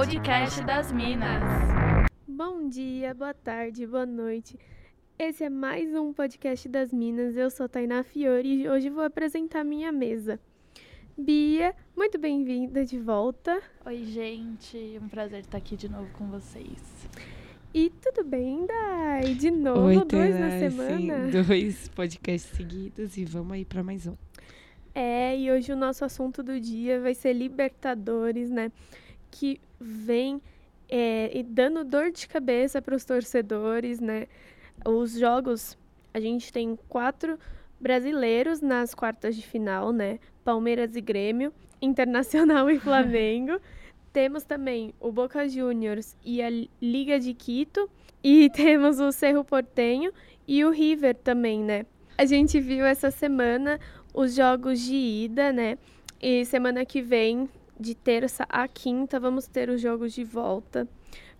podcast das Minas. Bom dia, boa tarde, boa noite. Esse é mais um podcast das Minas. Eu sou Tainá Fiore e hoje vou apresentar minha mesa. Bia, muito bem-vinda de volta. Oi, gente. Um prazer estar aqui de novo com vocês. E tudo bem, Dai? De novo, Oi, dois na semana. Sim, dois podcasts seguidos e vamos aí para mais um. É, e hoje o nosso assunto do dia vai ser Libertadores, né? Que vem é, e dando dor de cabeça para os torcedores, né? Os jogos, a gente tem quatro brasileiros nas quartas de final, né? Palmeiras e Grêmio, Internacional e Flamengo. temos também o Boca Juniors e a Liga de Quito. E temos o Cerro Portenho e o River também, né? A gente viu essa semana os jogos de ida, né? E semana que vem, de terça a quinta, vamos ter os jogos de volta.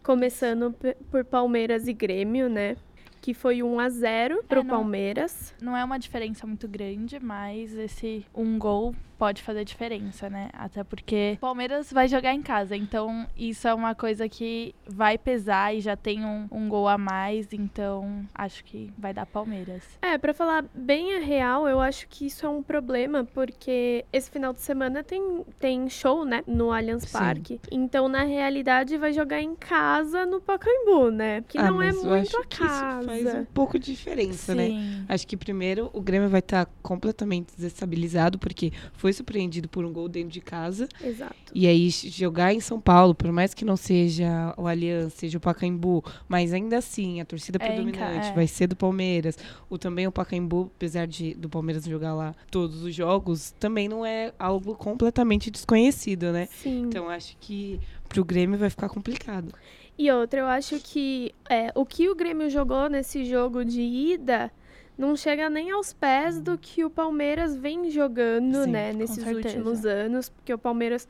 Começando por Palmeiras e Grêmio, né? Que foi 1 a 0 pro É, não- Palmeiras. Não é uma diferença muito grande, mas esse um gol pode fazer diferença, né? Até porque o Palmeiras vai jogar em casa, então isso é uma coisa que vai pesar e já tem um, um gol a mais, então acho que vai dar Palmeiras. É, pra falar bem a real, eu acho que isso é um problema, porque esse final de semana tem, tem show, né, no Allianz. Parque. Então, na realidade, vai jogar em casa no Pacaembu, né? Que Ah, não é muito acho a que isso casa. faz um pouco de diferença, né? Sim. Acho que primeiro o Grêmio vai estar completamente desestabilizado, porque foi surpreendido por um gol dentro de casa. Exato. E aí jogar em São Paulo, por mais que não seja o Allianz, seja o Pacaembu, mas ainda assim a torcida É, predominante é. vai ser do Palmeiras. O também o Pacaembu, apesar de do Palmeiras jogar lá todos os jogos, também não é algo completamente desconhecido, né? Sim. Então acho que pro Grêmio vai ficar complicado. E outra, eu acho que é, o que o Grêmio jogou nesse jogo de ida não chega nem aos pés do que o Palmeiras vem jogando, Sim, né, nesses certeza. últimos anos, porque o Palmeiras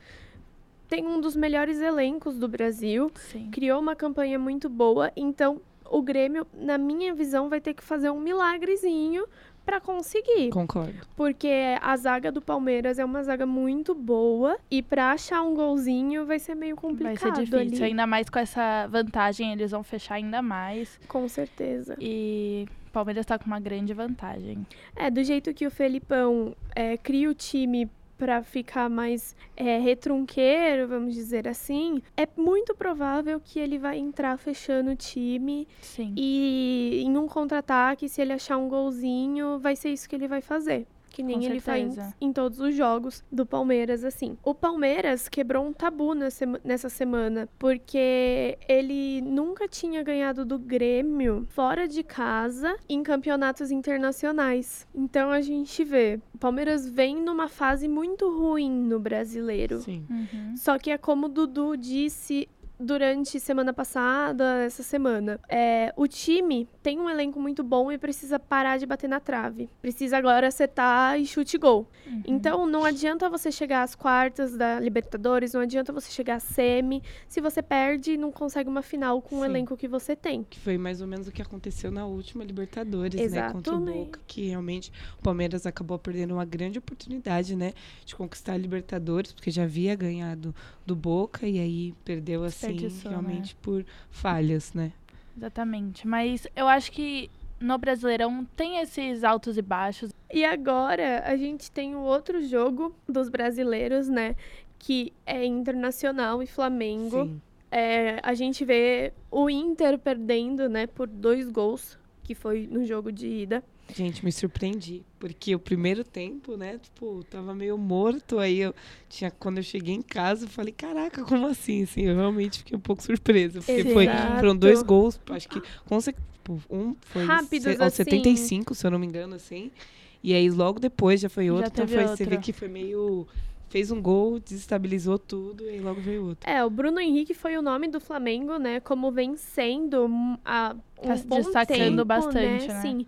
tem um dos melhores elencos do Brasil, Sim. criou uma campanha muito boa, então o Grêmio, na minha visão, vai ter que fazer um milagrezinho para conseguir. Concordo. Porque a zaga do Palmeiras é uma zaga muito boa e para achar um golzinho vai ser meio Vai complicado ser difícil, ali. ainda mais com essa vantagem, eles vão fechar ainda mais. Com certeza. E o Palmeiras tá com uma grande vantagem. É, do jeito que o Felipão é, cria o time para ficar mais é, retrunqueiro, vamos dizer assim, é muito provável que ele vai entrar fechando o time Sim. e em um contra-ataque, se ele achar um golzinho, vai ser isso que ele vai fazer. Que nem Com ele faz em todos os jogos do Palmeiras, assim. O Palmeiras quebrou um tabu nessa semana, porque ele nunca tinha ganhado do Grêmio fora de casa em campeonatos internacionais. Então a gente vê, o Palmeiras vem numa fase muito ruim no brasileiro. Sim. Uhum. Só que é como o Dudu disse durante semana passada, essa semana. É, o time tem um elenco muito bom e precisa parar de bater na trave. Precisa agora acertar e chute gol. Uhum. Então não adianta você chegar às quartas da Libertadores, não adianta você chegar à semi, se você perde e não consegue uma final com o Sim. elenco que você tem. Que foi mais ou menos o que aconteceu na última Libertadores, né? Contra o. Boca, que realmente o Palmeiras acabou perdendo uma grande oportunidade, né? De conquistar a Libertadores, porque já havia ganhado do Boca e aí perdeu assim, realmente por falhas, né? Exatamente. Mas eu acho que no Brasileirão tem esses altos e baixos. E agora a gente tem o outro jogo dos brasileiros, né? Que é Internacional e Flamengo. Sim. É, a gente vê o Inter perdendo, né, por dois gols, que foi no jogo de ida. Gente, me surpreendi, porque o primeiro tempo, né, tipo, tava meio morto, aí eu tinha, quando eu cheguei em casa, eu falei, caraca, como assim, assim, eu realmente fiquei um pouco surpresa, porque foi, foram dois gols, acho que, tipo, um foi Rápidos, se- aos assim. 75, se eu não me engano, assim, e aí logo depois já foi Já outro, então teve foi, você vê que foi meio, fez um gol, desestabilizou tudo, e logo veio outro. É, o Bruno Henrique foi o nome do Flamengo, né, como vencendo um, a, um Tá se destacando tempo, bastante, né? Sim,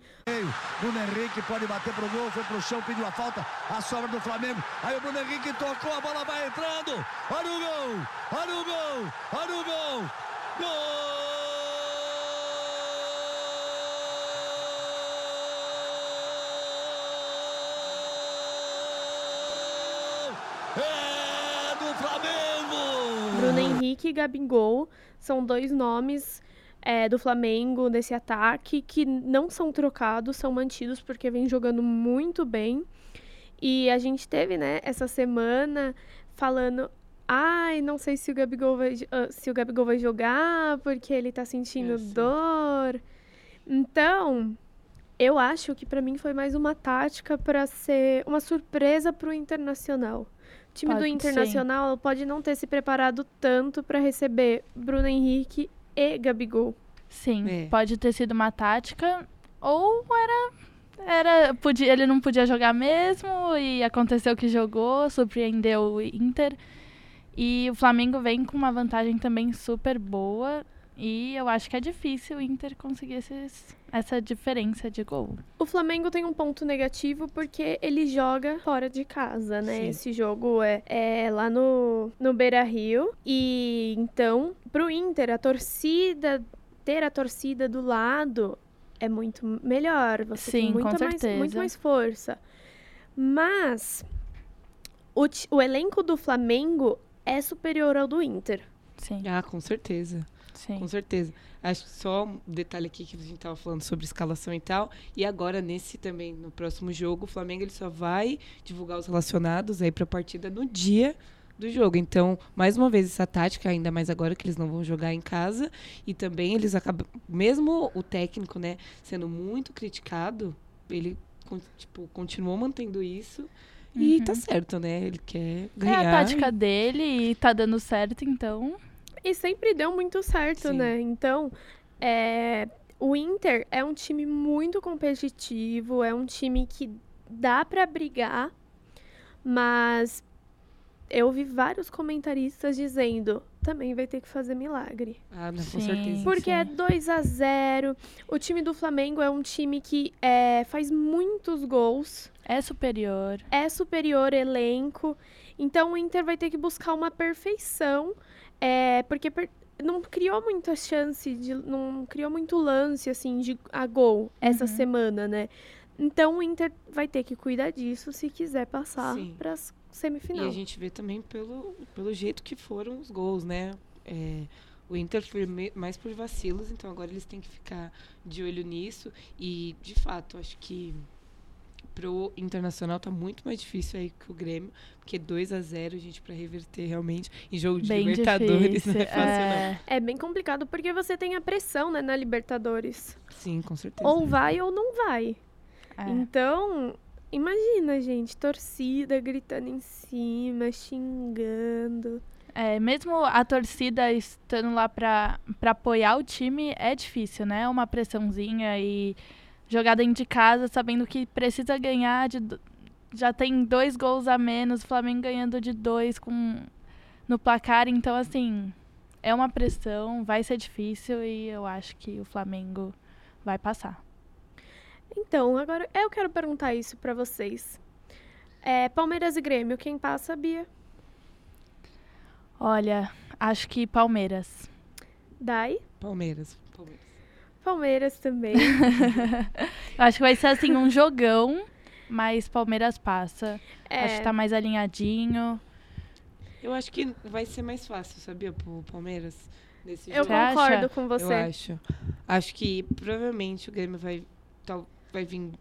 Bruno Henrique pode bater pro gol, foi pro chão, pediu a falta, a sobra do Flamengo. Aí o Bruno Henrique tocou, a bola vai entrando. Olha o gol! Olha o gol! Olha o gol! Gol! É do Flamengo! Bruno Henrique e Gabigol são dois nomes é, do Flamengo nesse ataque que não são trocados, são mantidos porque vem jogando muito bem. E a gente teve, né, essa semana falando ai, não sei se o Gabigol vai, uh, se o Gabigol vai jogar porque ele tá sentindo dor. Então, eu acho que para mim foi mais uma tática para ser uma surpresa pro Internacional. O time Pode- do Internacional pode não ter se preparado tanto para receber Bruno Henrique e Gabigol. Sim, É. pode ter sido uma tática ou era era podia, ele não podia jogar mesmo e aconteceu que jogou, surpreendeu o Inter. E o Flamengo vem com uma vantagem também super boa e eu acho que é difícil o Inter conseguir esses, essa diferença de gol. O Flamengo tem um ponto negativo porque ele joga fora de casa, né? Sim. Esse jogo é, é lá no, no Beira Rio. E então, pro Inter, a torcida, ter a torcida do lado é muito melhor. Você tem Sim, com muita mais, certeza. muito mais força. Mas o, o elenco do Flamengo é superior ao do Inter. Sim, Ah, com certeza. Sim. Com certeza. Acho que só um detalhe aqui que a gente tava falando sobre escalação e tal. E agora, nesse também, no próximo jogo, o Flamengo ele só vai divulgar os relacionados aí pra partida no dia do jogo. Então, mais uma vez, essa tática, ainda mais agora que eles não vão jogar em casa. E também eles acabam. Mesmo o técnico, né, sendo muito criticado, ele tipo, continuou mantendo isso. E tá certo, né? Ele quer É ganhar. a tática dele e tá dando certo, então. E sempre deu muito certo, Sim. né? Então, é, o Inter é um time muito competitivo, é um time que dá pra brigar, mas eu vi vários comentaristas dizendo também vai ter que fazer milagre. Ah, não, com Sim. certeza. Porque é sim. 2 a 0 O time do Flamengo é um time que é, faz muitos gols É superior. é superior elenco. Então o Inter vai ter que buscar uma perfeição, é, porque per- não criou muita chance, de, não criou muito lance assim de a gol essa Uhum. semana, né? Então o Inter vai ter que cuidar disso se quiser passar para E semifinal. a gente vê também pelo, pelo jeito que foram os gols, né? É, o Inter foi mais por vacilos, então agora eles têm que ficar de olho nisso. E, de fato, acho que pro Internacional tá muito mais difícil aí que o Grêmio, porque 2 a 0 gente, pra reverter realmente em jogo de Bem Libertadores difícil. não é fácil, é. É bem complicado porque você tem a pressão, né, na Libertadores. não. Sim, com certeza. Ou vai ou não vai. é. Então, imagina, gente, torcida gritando em cima, xingando. É, mesmo a torcida estando lá pra, pra apoiar o time, é difícil, né? Uma pressãozinha e jogar dentro de casa, sabendo que precisa ganhar. De, já tem dois gols a menos, o Flamengo ganhando de dois com, no placar. Então, assim, é uma pressão, vai ser difícil e eu acho que o Flamengo vai passar. Então, agora eu quero perguntar isso pra vocês. É, Palmeiras e Grêmio, quem passa, Bia? Olha, acho que Palmeiras. Dai? Palmeiras. Palmeiras. Palmeiras também. Eu acho que vai ser assim um jogão, mas Palmeiras passa. É, Acho que tá mais alinhadinho. Eu acho que vai ser mais fácil, sabia, pro Palmeiras, nesse eu jogo. Acha? concordo com Eu você. acho. Acho que provavelmente o Grêmio vai, tal, vai vir.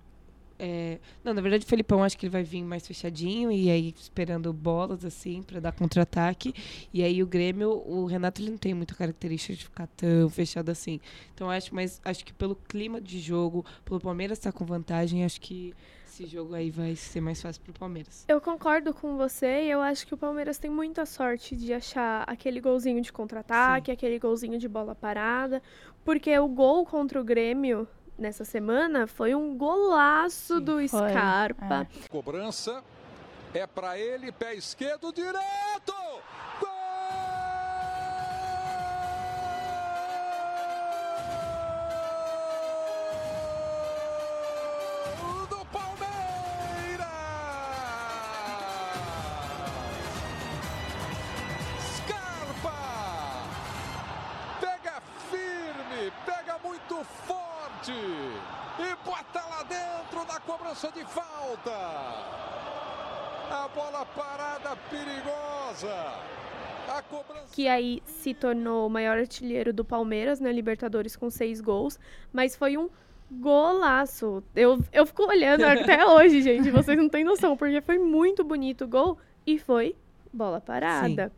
É, Não, na verdade, o Felipão acho que ele vai vir mais fechadinho e aí esperando bolas assim pra dar contra-ataque. E aí o Grêmio, o Renato ele não tem muita característica de ficar tão fechado assim. Então acho, mas acho que pelo clima de jogo, pelo Palmeiras estar com vantagem, acho que esse jogo aí vai ser mais fácil pro Palmeiras. Eu concordo com você e eu acho que o Palmeiras tem muita sorte de achar aquele golzinho de contra-ataque, aquele golzinho de bola parada, porque o gol contra o Grêmio nessa semana foi um golaço Sim, do foi, Scarpa. Cobrança é para ele, pé esquerdo direto. Cobrança de falta. A bola parada perigosa. Cobrança. que aí se tornou o maior artilheiro do Palmeiras na Libertadores com seis gols, mas foi um golaço. Eu, eu fico olhando até hoje, gente, vocês não têm noção, porque foi muito bonito o gol e foi bola parada.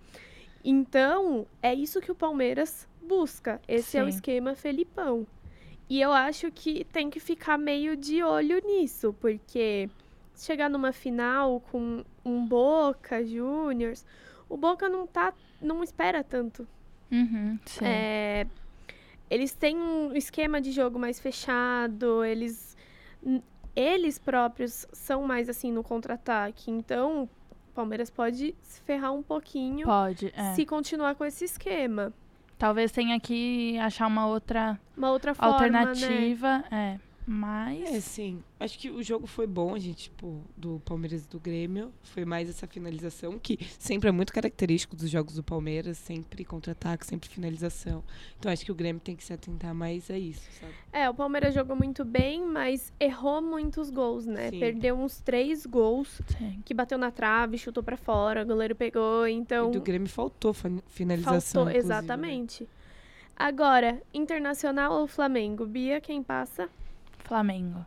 Então, é isso que o Palmeiras busca. Esse é o Sim. esquema Felipão. E eu acho que tem que ficar meio de olho nisso, porque chegar numa final com um Boca Juniors, o Boca não tá, não espera tanto. Uhum. É, eles têm um esquema de jogo mais fechado, eles eles próprios são mais assim no contra-ataque. Então, o Palmeiras pode se ferrar um pouquinho Pode, é. se continuar com esse esquema. Talvez tenha que achar uma outra Uma outra forma, né? alternativa. É. Mas. É, sim. Acho que o jogo foi bom, a gente, tipo, do Palmeiras e do Grêmio. Foi mais essa finalização, que sempre é muito característico dos jogos do Palmeiras, sempre contra-ataque, sempre finalização. Então acho que o Grêmio tem que se atentar mais a isso, sabe? É, o Palmeiras jogou muito bem, mas errou muitos gols, né? Sim. Perdeu uns três gols Sim. que bateu na trave, chutou pra fora, o goleiro pegou, então E do Grêmio faltou fa- finalização. faltou né? exatamente. Agora, Internacional ou Flamengo? Bia, quem passa? Flamengo.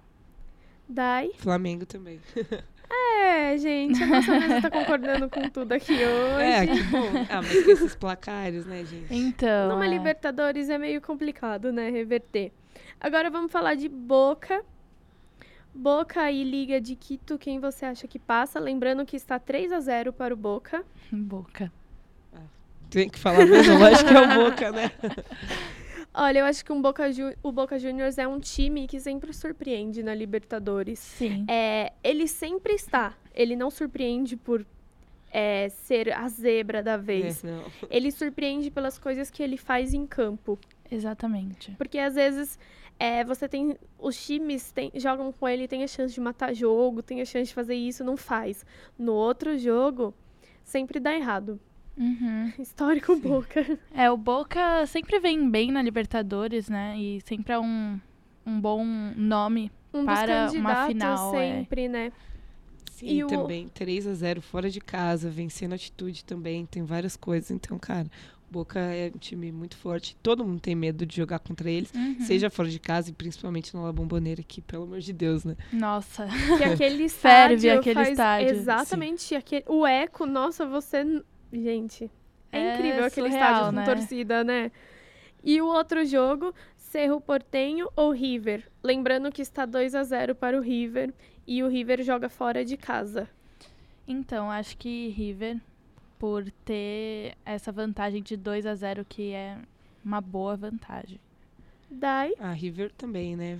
Dai. Flamengo também. É, gente, a nossa mesa tá concordando com tudo aqui hoje. É, que bom. Ah, mas com esses placares, né, gente? Então. Numa é. Libertadores é meio complicado, né, reverter. Agora vamos falar de Boca. Boca e Liga de Quito, quem você acha que passa? Lembrando que está 3 a 0 para o Boca. Boca. Tem que falar mesmo, lógico que é o Boca, né? Olha, eu acho que um Boca o Boca Juniors é um time que sempre surpreende na Libertadores. Sim. É, ele sempre está. Ele não surpreende por é, ser a zebra da vez. É, não. Ele surpreende pelas coisas que ele faz em campo. Exatamente. Porque às vezes é, você tem. Os times tem- jogam com ele, tem a chance de matar jogo, tem a chance de fazer isso, não faz. No outro jogo, sempre dá errado. Uhum. Histórico Boca. É, o Boca sempre vem bem na Libertadores, né? E sempre é um, um bom nome. Um Para uma final, é. sempre, né? Sim, E o- também 3 a 0 fora de casa, vencendo a atitude também, tem várias coisas. Então, cara, o Boca é um time muito forte. Todo mundo tem medo de jogar contra eles, Uhum. seja fora de casa e principalmente na La Bombonera aqui, pelo amor de Deus, né? Nossa. Que aquele estádio Ferve aquele faz estádio. Exatamente. Aquele, o eco, nossa, você... Gente, é, É incrível aquele surreal, estádio né? com torcida, né? E o outro jogo, Cerro Portenho ou River? Lembrando que está 2 a 0 para o River e o River joga fora de casa. Então, acho que River, por ter essa vantagem de 2 a 0 que é uma boa vantagem. Dai. A River também, né?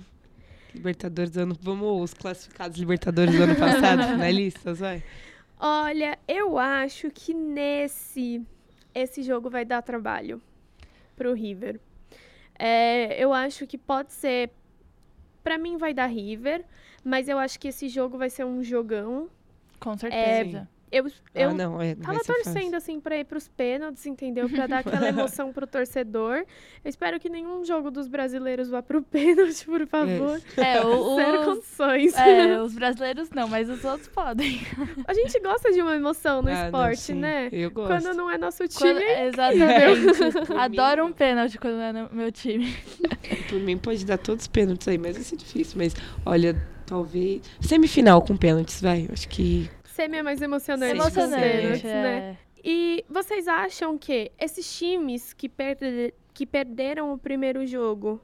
Libertadores do ano. Vamos os classificados Libertadores do ano passado, finalistas, vai. Olha, eu acho que nesse esse jogo vai dar trabalho pro River. É, eu acho que pode ser. Pra mim vai dar River, mas eu acho que esse jogo vai ser um jogão. Com certeza. Eu, eu ah, não, é, tava torcendo fácil. assim pra ir pros pênaltis, entendeu? Pra dar aquela emoção pro torcedor. Eu espero que nenhum jogo dos brasileiros vá pro pênalti, por favor. É, o, Zero os, condições. é, os brasileiros não, mas os outros podem. A gente gosta de uma emoção no Ah, não, esporte, sim, né? Eu gosto. Quando não é nosso time, Quando- é exatamente. Adoro um pênalti quando é no meu time. Por mim pode dar todos os pênaltis aí, mas vai ser difícil. Mas, olha, talvez. Semifinal com pênaltis, vai. Acho que. Semi é mais emocionante. Emocionante, né? é. E vocês acham que esses times que, perde- que perderam o primeiro jogo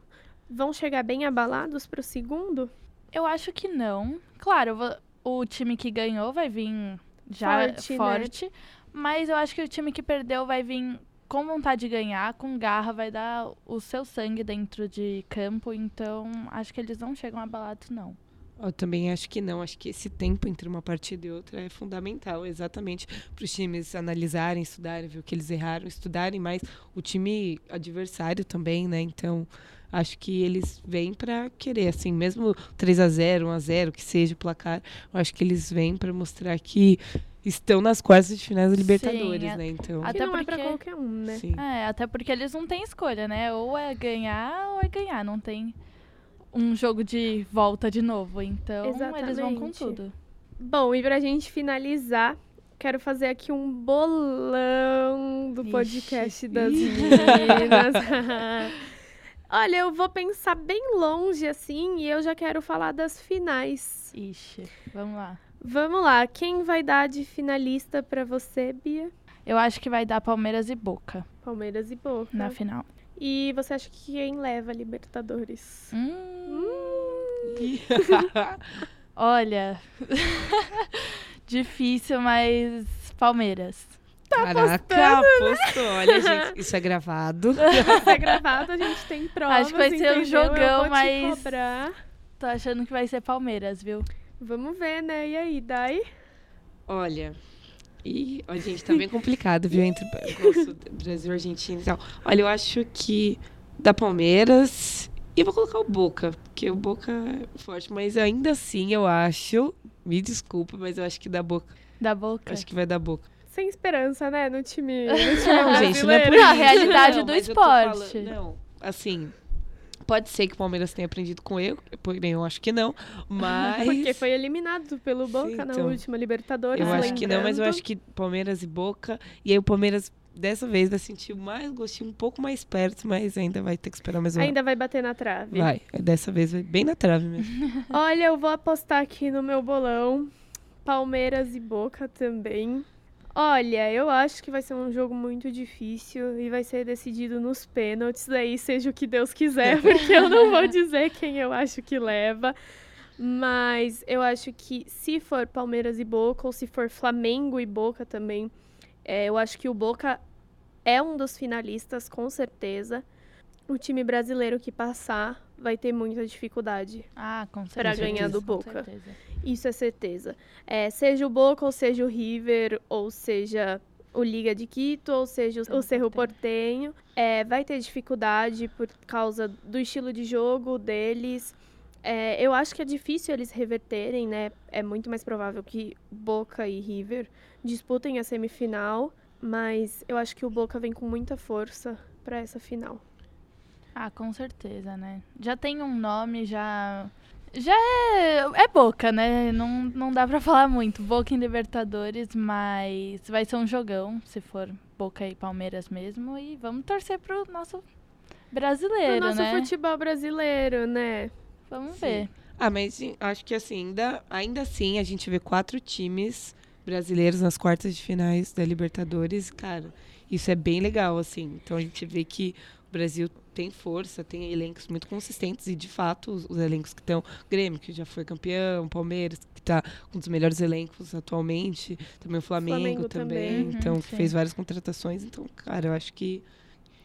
vão chegar bem abalados pro segundo? Eu acho que não. Claro, o time que ganhou vai vir já Forte, forte, né? mas eu acho que o time que perdeu vai vir com vontade de ganhar, com garra, vai dar o seu sangue dentro de campo, então acho que eles não chegam abalados, não. Eu também acho que não. Acho que esse tempo entre uma partida e outra é fundamental, exatamente para os times analisarem, estudarem, ver o que eles erraram, estudarem mais o time adversário também, né? Então, acho que eles vêm para querer, assim, mesmo 3 a 0 1 a 0 que seja o placar, eu acho que eles vêm para mostrar que estão nas quartas de finais da Sim, Libertadores, a- né? Então, Até que não é pra porque- qualquer um, né? sim. É, até porque eles não têm escolha, né? Ou é ganhar ou é ganhar, não tem um jogo de volta de novo, então eles vão com Exatamente. tudo. Bom, e pra gente finalizar, quero fazer aqui um bolão do o podcast Ixi. das meninas. Olha, eu vou pensar bem longe assim e eu já quero falar das finais. Ixi, vamos lá. Vamos lá, quem vai dar de finalista pra você, Bia? Eu acho que vai dar Palmeiras e Boca Palmeiras e Boca. na final. E você acha que quem leva a Libertadores? Hum, olha. Difícil, mas Palmeiras. Caraca, apostou. Olha, gente, isso é gravado. Se é gravado, a gente tem provas, Acho que vai ser um entendeu? Jogão, mas- cobrar. Tô achando que vai ser Palmeiras, viu? Vamos ver, né? E aí, Dai? Olha. E, ó, gente, tá bem complicado, viu? Entre do Brasil e Argentina e tal. Olha, eu acho que da Palmeiras. E eu vou colocar o Boca, porque o Boca é forte, mas ainda assim eu acho. Me desculpa, mas eu acho que da Boca. Da Boca. Acho que vai dar Boca. Sem esperança, né? No time, no time Gente, não é por A realidade do eu tô esporte. falando- não, assim. Pode ser que o Palmeiras tenha aprendido com eu, porém eu acho que não. Mas. Porque foi eliminado pelo Boca na então. última Libertadores. Eu acho que não, mas eu lembrando. acho que Palmeiras e Boca. E aí o Palmeiras, dessa vez, vai sentir mais gostinho, um pouco mais perto, mas ainda vai ter que esperar mais um Ainda vai bater na trave. Vai, dessa vez vai bem na trave mesmo. Olha, eu vou apostar aqui no meu bolão. Palmeiras e Boca também. Olha, eu acho que vai ser um jogo muito difícil e vai ser decidido nos pênaltis. Daí seja o que Deus quiser, porque eu não vou dizer quem eu acho que leva. Mas eu acho que se for Palmeiras e Boca, ou se for Flamengo e Boca também, é, eu acho que o Boca é um dos finalistas, com certeza. O time brasileiro que passar vai ter muita dificuldade. Ah. Pra ganhar do com Boca. Isso é certeza. É, seja o Boca, ou seja o River, ou seja o Liga de Quito, ou seja o, o Cerro Portenho, é, vai ter dificuldade por causa do estilo de jogo deles. É, eu acho que é difícil eles reverterem, né? É muito mais provável que Boca e River disputem a semifinal, mas eu acho que o Boca vem com muita força para essa final. Ah, com certeza, né? Já tem um nome, já. Já é, é Boca, né? Não, não dá pra falar muito. Boca em Libertadores, mas vai ser um jogão, se for Boca e Palmeiras mesmo. E vamos torcer pro nosso brasileiro, o nosso né? futebol brasileiro, né? Vamos Sim. ver. Ah, mas acho que assim, ainda, ainda assim a gente vê quatro times brasileiros nas quartas de finais da Libertadores. Cara, isso é bem legal, assim. Então a gente vê que Brasil tem força, tem elencos muito consistentes e, de fato, os, os elencos que estão... Grêmio, que já foi campeão, Palmeiras, que está com um dos melhores elencos atualmente, também o Flamengo, Flamengo também, também. Uhum, então, que sim. fez várias contratações. Então, cara, eu acho que,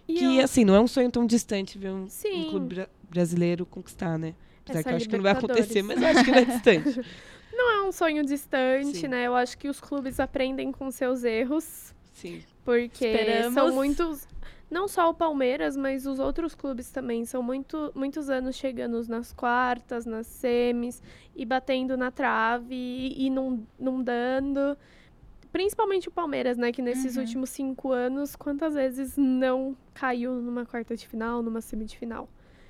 E que eu- assim, não é um sonho tão distante ver um, um clube bra- brasileiro conquistar, né? Apesar Essa que eu acho que não vai acontecer, mas eu acho que não é distante. Não é um sonho distante, Sim. né? Eu acho que os clubes aprendem com seus erros, Sim. porque Esperamos. são muitos. Não só o Palmeiras, mas os outros clubes também. São muito, muitos anos chegando nas quartas, nas semis, e batendo na trave e, e não, não dando. Principalmente o Palmeiras, né? Que nesses Uhum. últimos cinco anos, quantas vezes não caiu numa quarta de final, numa semi de final?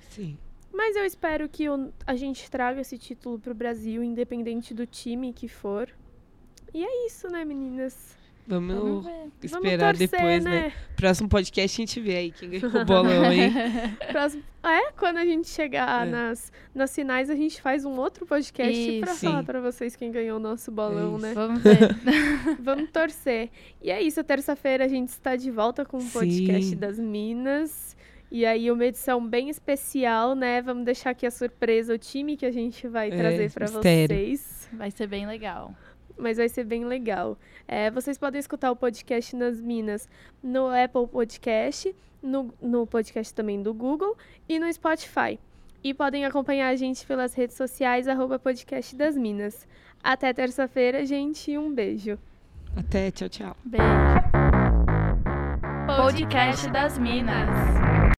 Sim. Mas eu espero que o- a gente traga esse título pro Brasil, independente do time que for. E é isso, né, meninas? Vamos, Vamos ver. esperar Vamos torcer, depois, né? Próximo podcast a gente vê aí quem ganhou o bolão, hein? Próximo- É, quando a gente chegar É. nas, nas finais, a gente faz um outro podcast pra Isso. falar Sim. pra vocês quem ganhou o nosso bolão, isso. né? Vamos ver. Vamos torcer. E é isso, terça-feira a gente está de volta com o podcast Sim. das Minas. E aí, uma edição bem especial, né? Vamos deixar aqui a surpresa, o time que a gente vai É, trazer pra mistério. vocês. Vai ser bem legal. Mas vai ser bem legal. É, vocês podem escutar o podcast Nas Minas no Apple Podcast, no, no podcast também do Google e no Spotify. E podem acompanhar a gente pelas redes sociais, arroba podcast das Minas. Até terça-feira, gente, e um beijo. Até, tchau, tchau. Beijo. Podcast das Minas.